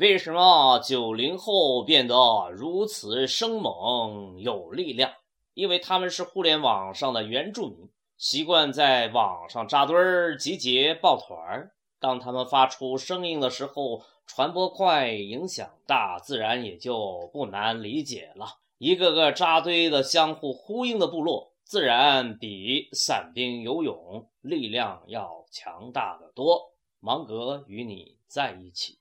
为什么九零后变得如此生猛有力量？因为他们是互联网上的原住民，习惯在网上扎堆儿、集结、抱团儿。当他们发出声音的时候，传播快，影响大，自然也就不难理解了。一个个扎堆的、相互呼应的部落，自然比散兵游勇力量要强大的多。芒格与你在一起。